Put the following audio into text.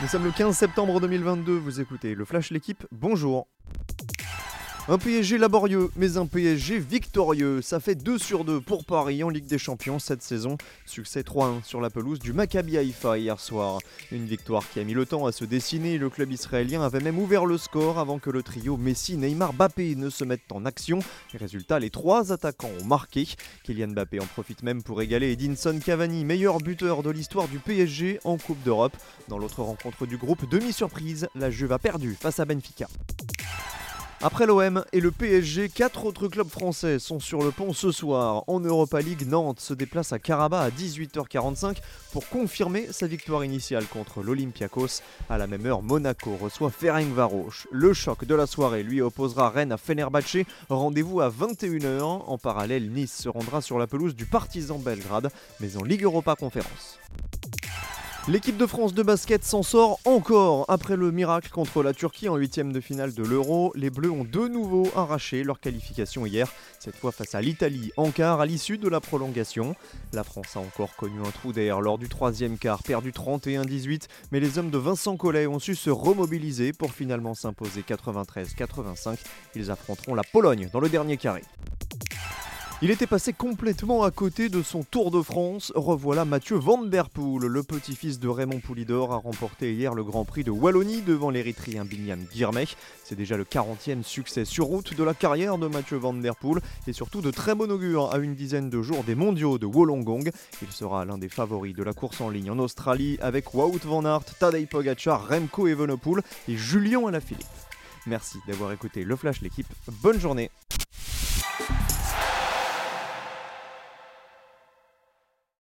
Nous sommes le 15 septembre 2022, vous écoutez le Flash L'équipe, bonjour un PSG laborieux, mais un PSG victorieux. Ça fait 2 sur 2 pour Paris en Ligue des Champions cette saison. Succès 3-1 sur la pelouse du Maccabi Haïfa hier soir. Une victoire qui a mis le temps à se dessiner. Le club israélien avait même ouvert le score avant que le trio Messi, Neymar, Bappé ne se mettent en action. Résultat, les trois attaquants ont marqué. Kylian Mbappé en profite même pour égaler Edinson Cavani, meilleur buteur de l'histoire du PSG en Coupe d'Europe. Dans l'autre rencontre du groupe, demi-surprise, la Juve a perdu face à Benfica. Après l'OM et le PSG, quatre autres clubs français sont sur le pont ce soir. En Europa League, Nantes se déplace à Karabakh à 18h45 pour confirmer sa victoire initiale contre l'Olympiakos. À la même heure, Monaco reçoit Ferencvaros. Le choc de la soirée lui opposera Rennes à Fenerbahçe. Rendez-vous à 21h. En parallèle, Nice se rendra sur la pelouse du Partizan Belgrade, mais en Ligue Europa Conférence. L'équipe de France de basket s'en sort encore après le miracle contre la Turquie en huitième de finale de l'Euro. Les Bleus ont de nouveau arraché leur qualification hier, cette fois face à l'Italie en quart à l'issue de la prolongation. La France a encore connu un trou d'air lors du troisième quart, perdu 31-18, mais les hommes de Vincent Collet ont su se remobiliser pour finalement s'imposer 93-85. Ils affronteront la Pologne dans le dernier carré. Il était passé complètement à côté de son Tour de France. Revoilà Mathieu Van Der Poel, le petit-fils de Raymond Poulidor, a remporté hier le Grand Prix de Wallonie devant l'Érythréen Binyam Girmay. C'est déjà le 40e succès sur route de la carrière de Mathieu Van Der Poel et surtout de très bon augure à une dizaine de jours des mondiaux de Wollongong. Il sera l'un des favoris de la course en ligne en Australie avec Wout Van Aert, Tadej Pogacar, Remco Evenepoel et Julien Alaphilippe. Merci d'avoir écouté le Flash l'équipe. Bonne journée.